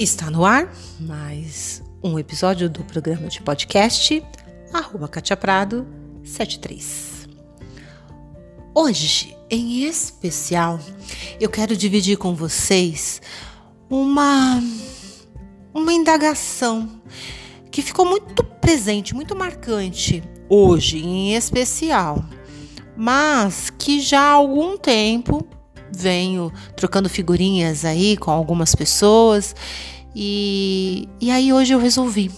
Está no ar mais um episódio do programa de podcast arroba Katia Prado 73. Hoje, em especial, eu quero dividir com vocês uma uma indagação que ficou muito presente, muito marcante hoje, em especial, mas que já há algum tempo venho trocando figurinhas aí com algumas pessoas e, e aí hoje eu resolvi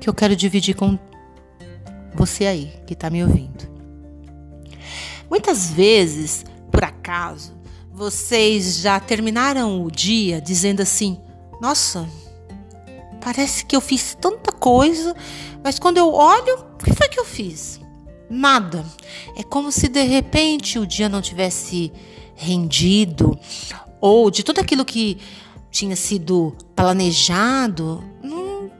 que eu quero dividir com você aí que está me ouvindo. Muitas vezes, por acaso, vocês já terminaram o dia dizendo assim: Nossa, parece que eu fiz tanta coisa, mas quando eu olho, o que foi que eu fiz? Nada. É como se de repente o dia não tivesse rendido, ou de tudo aquilo que tinha sido planejado, não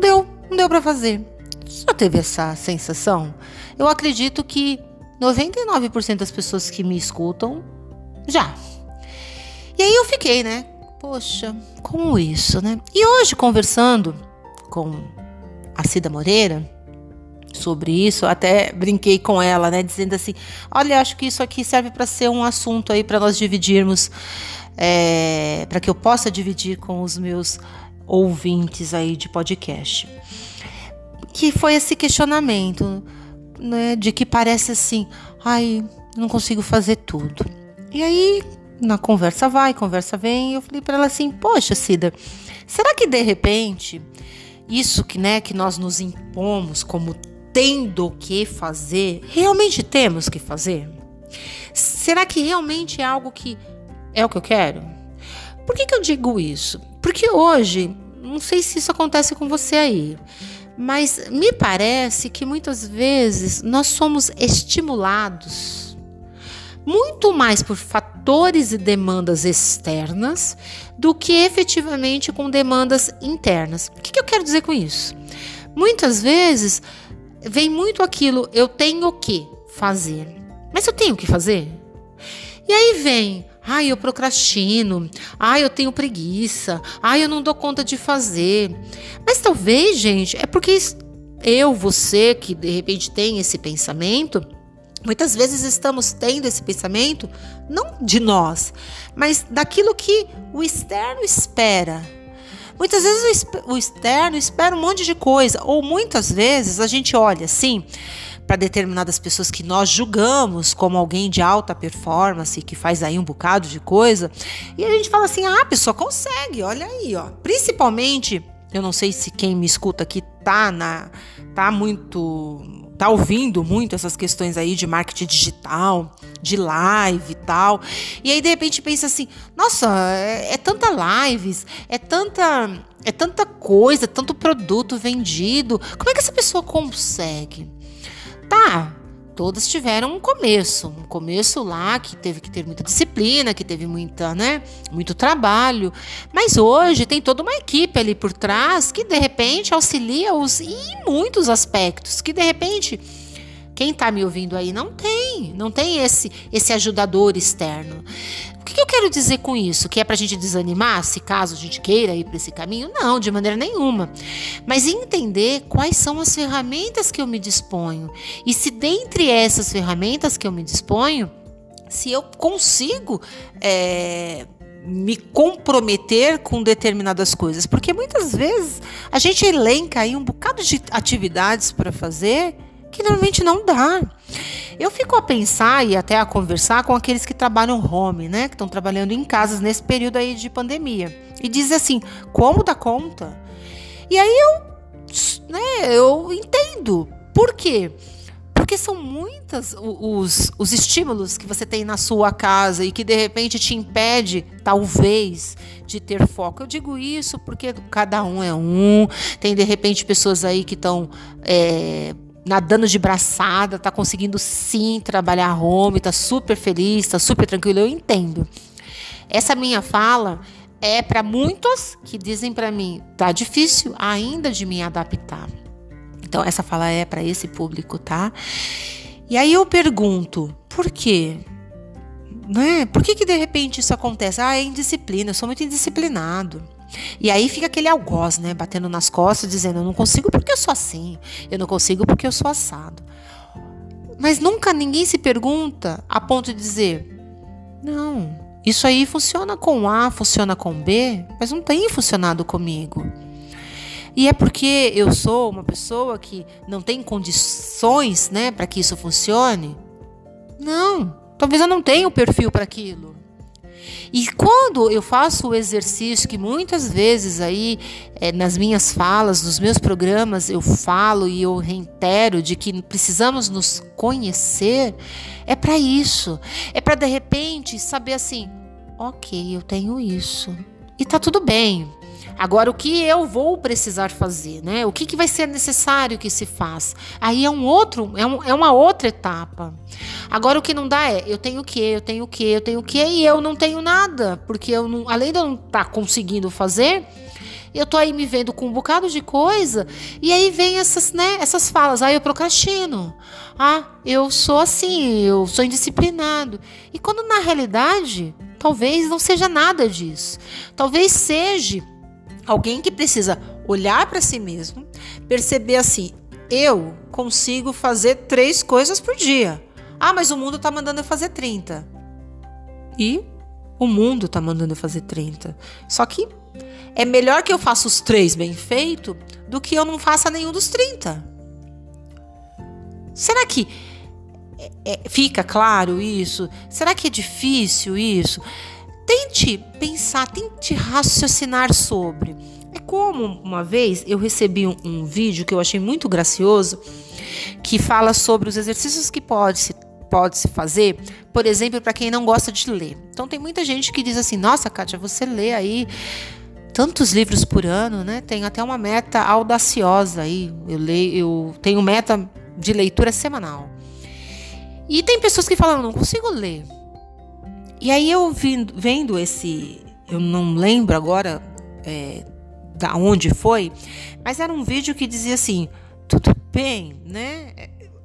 deu, não deu para fazer. Já teve essa sensação? Eu acredito que 99% das pessoas que me escutam já. E aí eu fiquei, né? Poxa, como isso, né? E hoje conversando com a Cida Moreira, sobre isso, até brinquei com ela, né, dizendo assim: "Olha, acho que isso aqui serve para ser um assunto aí para nós dividirmos, é, para que eu possa dividir com os meus ouvintes aí de podcast." Que foi esse questionamento, né, de que parece assim: "Ai, não consigo fazer tudo." E aí, na conversa vai, conversa vem, eu falei para ela assim: "Poxa, Cida, será que de repente isso que, né, que nós nos impomos como tendo que fazer, realmente temos que fazer? Será que realmente é algo que é o que eu quero? Por que, que eu digo isso? Porque hoje, não sei se isso acontece com você aí, mas me parece que muitas vezes nós somos estimulados muito mais por fatores e demandas externas do que efetivamente com demandas internas. O que, que eu quero dizer com isso? Muitas vezes vem muito aquilo, eu tenho que fazer. Mas eu tenho que fazer? E aí vem, ai, eu procrastino, ai, eu tenho preguiça, ai, eu não dou conta de fazer. Mas talvez, gente, é porque eu, você que de repente tem esse pensamento, muitas vezes estamos tendo esse pensamento não de nós, mas daquilo que o externo espera Muitas vezes o externo espera um monte de coisa, ou muitas vezes a gente olha assim para determinadas pessoas que nós julgamos como alguém de alta performance, que faz aí um bocado de coisa, e a gente fala assim: "Ah, a pessoa consegue, olha aí, ó". Principalmente, eu não sei se quem me escuta aqui tá na tá muito tá ouvindo muito essas questões aí de marketing digital, de live e tal. E aí de repente pensa assim: "Nossa, é, é tanta lives, é tanta é tanta coisa, tanto produto vendido. Como é que essa pessoa consegue?" Tá, todas tiveram um começo, um começo lá que teve que ter muita disciplina, que teve muita, né, muito trabalho. Mas hoje tem toda uma equipe ali por trás que de repente auxilia-os em muitos aspectos, que de repente quem está me ouvindo aí não tem, não tem esse esse ajudador externo. O que, eu quero dizer com isso? Que é para a gente desanimar, se caso a gente queira ir para esse caminho? Não, de maneira nenhuma. Mas entender quais são as ferramentas que eu me disponho e se dentre essas ferramentas que eu me disponho, se eu consigo é, me comprometer com determinadas coisas, porque muitas vezes a gente elenca aí um bocado de atividades para fazer que normalmente não dá. Eu fico a pensar e até a conversar com aqueles que trabalham home, né? Que estão trabalhando em casas nesse período aí de pandemia. E diz assim, como dá conta? E aí eu, né, eu entendo. Por quê? Porque são muitas os, os estímulos que você tem na sua casa e que de repente te impede, talvez, de ter foco. Eu digo isso porque cada um é um. Tem de repente pessoas aí que estão é, nadando de braçada, tá conseguindo sim trabalhar home, tá super feliz, tá super tranquilo, eu entendo. Essa minha fala é para muitos que dizem para mim, tá difícil ainda de me adaptar. Então essa fala é para esse público, tá? E aí eu pergunto, por quê? Né? Por que, que de repente isso acontece? Ah, é indisciplina, eu sou muito indisciplinado. E aí fica aquele algoz, né? Batendo nas costas, dizendo: eu não consigo porque eu sou assim, eu não consigo porque eu sou assado. Mas nunca ninguém se pergunta a ponto de dizer: não, isso aí funciona com A, funciona com B, mas não tem funcionado comigo. E é porque eu sou uma pessoa que não tem condições, né, para que isso funcione? Não, talvez eu não tenha o perfil para aquilo. E quando eu faço o exercício que muitas vezes aí é, nas minhas falas, nos meus programas eu falo e eu reitero de que precisamos nos conhecer, é para isso. É para de repente saber assim, ok, eu tenho isso e tá tudo bem. Agora, o que eu vou precisar fazer, né? O que, que vai ser necessário que se faça? Aí é um outro, é, um, é uma outra etapa. Agora, o que não dá é, eu tenho o que, eu tenho o que, eu tenho o que, e eu não tenho nada, porque eu não, além de eu não estar tá conseguindo fazer, eu tô aí me vendo com um bocado de coisa, e aí vem essas, né, essas falas, ah, eu procrastino. Ah, eu sou assim, eu sou indisciplinado. E quando na realidade, talvez não seja nada disso. Talvez seja Alguém que precisa olhar para si mesmo, perceber assim: eu consigo fazer três coisas por dia. Ah, mas o mundo está mandando eu fazer 30. E o mundo está mandando eu fazer 30. Só que é melhor que eu faça os três bem feito do que eu não faça nenhum dos 30. Será que é, é, fica claro isso? Será que é difícil isso? Tente pensar, tente raciocinar sobre. É como uma vez eu recebi um, um vídeo que eu achei muito gracioso, que fala sobre os exercícios que pode se pode se fazer, por exemplo, para quem não gosta de ler. Então tem muita gente que diz assim: "Nossa, Kátia, você lê aí tantos livros por ano, né? Tenho até uma meta audaciosa aí. Eu leio, eu tenho meta de leitura semanal. E tem pessoas que falam: "Não consigo ler". E aí eu vindo, vendo esse, eu não lembro agora é, da onde foi, mas era um vídeo que dizia assim: tudo bem, né?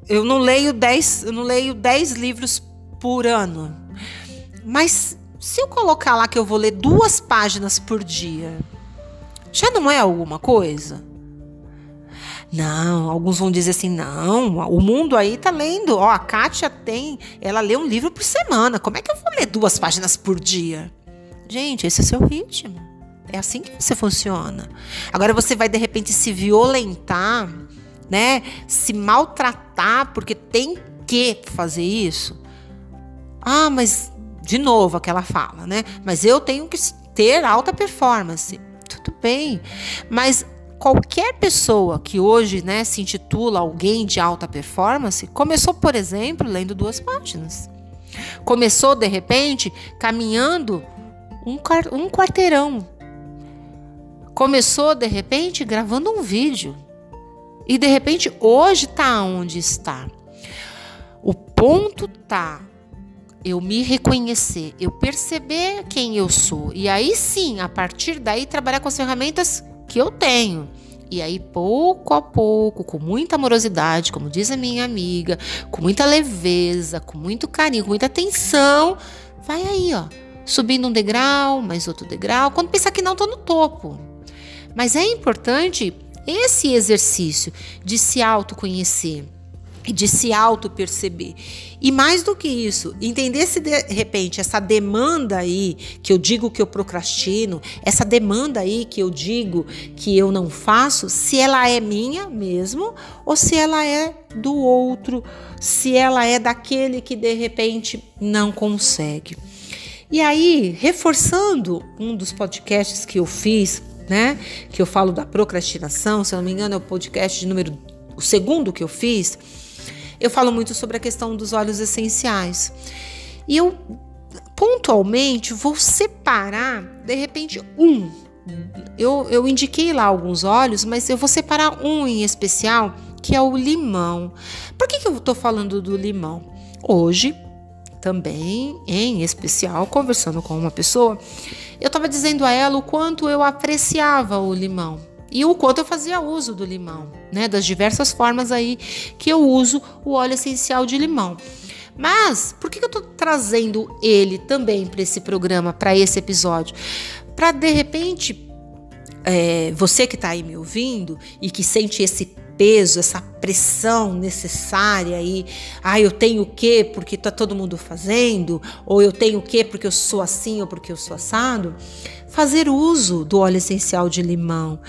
Eu não leio 10, eu não leio 10 livros por ano. Mas se eu colocar lá que eu vou ler duas páginas por dia, já não é alguma coisa? Não, alguns vão dizer assim: não, o mundo aí tá lendo. Ó, a Kátia tem, ela lê um livro por semana. Como é que eu vou ler duas páginas por dia? Gente, esse é seu ritmo. É assim que você funciona. Agora você vai de repente se violentar, né? Se maltratar porque tem que fazer isso. Ah, mas de novo aquela fala, né? Mas eu tenho que ter alta performance. Tudo bem. Mas qualquer pessoa que hoje né, se intitula alguém de alta performance começou, por exemplo, lendo duas páginas. Começou, de repente, caminhando um, um quarteirão. Começou, de repente, gravando um vídeo. E, de repente, hoje está onde está. O ponto tá eu me reconhecer, eu perceber quem eu sou. E aí sim, a partir daí, trabalhar com as ferramentas que eu tenho. E aí, pouco a pouco, com muita amorosidade, como diz a minha amiga, com muita leveza, com muito carinho, com muita atenção, vai aí, ó, subindo um degrau, mais outro degrau. Quando pensar que não, tô no topo. Mas é importante esse exercício de se autoconhecer de se auto-perceber. E mais do que isso, entender se de repente essa demanda aí que eu digo que eu procrastino, essa demanda aí que eu digo que eu não faço, se ela é minha mesmo ou se ela é do outro, se ela é daquele que de repente não consegue. E aí, reforçando um dos podcasts que eu fiz, né, que eu falo da procrastinação, se eu não me engano é o podcast número o segundo que eu fiz, eu falo muito sobre a questão dos óleos essenciais. E eu pontualmente vou separar, de repente, um. Eu, eu indiquei lá alguns óleos, mas eu vou separar um em especial, que é o limão. Por que, que eu estou falando do limão? Hoje, também, em especial, conversando com uma pessoa, eu estava dizendo a ela o quanto eu apreciava o limão e o quanto eu fazia uso do limão, né? Das diversas formas aí que eu uso o óleo essencial de limão. Mas por que eu estou trazendo ele também para esse programa, para esse episódio? Para de repente é, você que está aí me ouvindo e que sente esse peso, essa pressão necessária aí, ah, eu tenho o quê porque tá todo mundo fazendo, ou eu tenho o quê porque eu sou assim ou porque eu sou assado, fazer uso do óleo essencial de limão.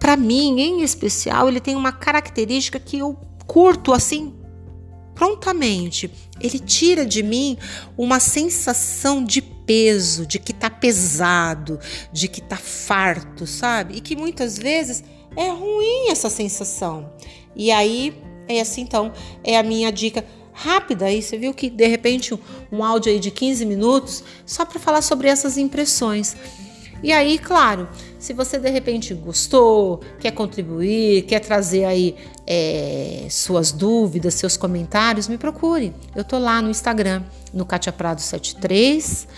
Para mim, em especial, ele tem uma característica que eu curto assim prontamente. Ele tira de mim uma sensação de peso, de que tá pesado, de que tá farto, sabe? E que muitas vezes é ruim essa sensação. E aí, é assim então, é a minha dica rápida aí. Você viu que de repente um, um áudio aí de 15 minutos só para falar sobre essas impressões. E aí, claro, se você de repente gostou, quer contribuir, quer trazer aí é, suas dúvidas, seus comentários, me procure. Eu tô lá no Instagram, no Katia Prado 73.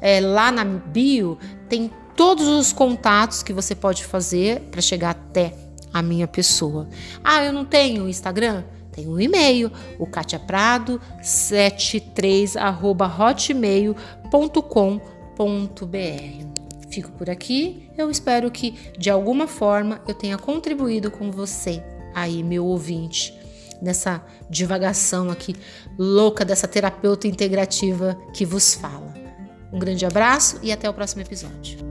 É, lá na bio tem todos os contatos que você pode fazer para chegar até a minha pessoa. Ah, eu não tenho Instagram? Tem um e-mail, o katiaprado73@hotmail.com.br. Fico por aqui. Eu espero que de alguma forma eu tenha contribuído com você aí, meu ouvinte, nessa divagação aqui louca dessa terapeuta integrativa que vos fala. Um grande abraço e até o próximo episódio.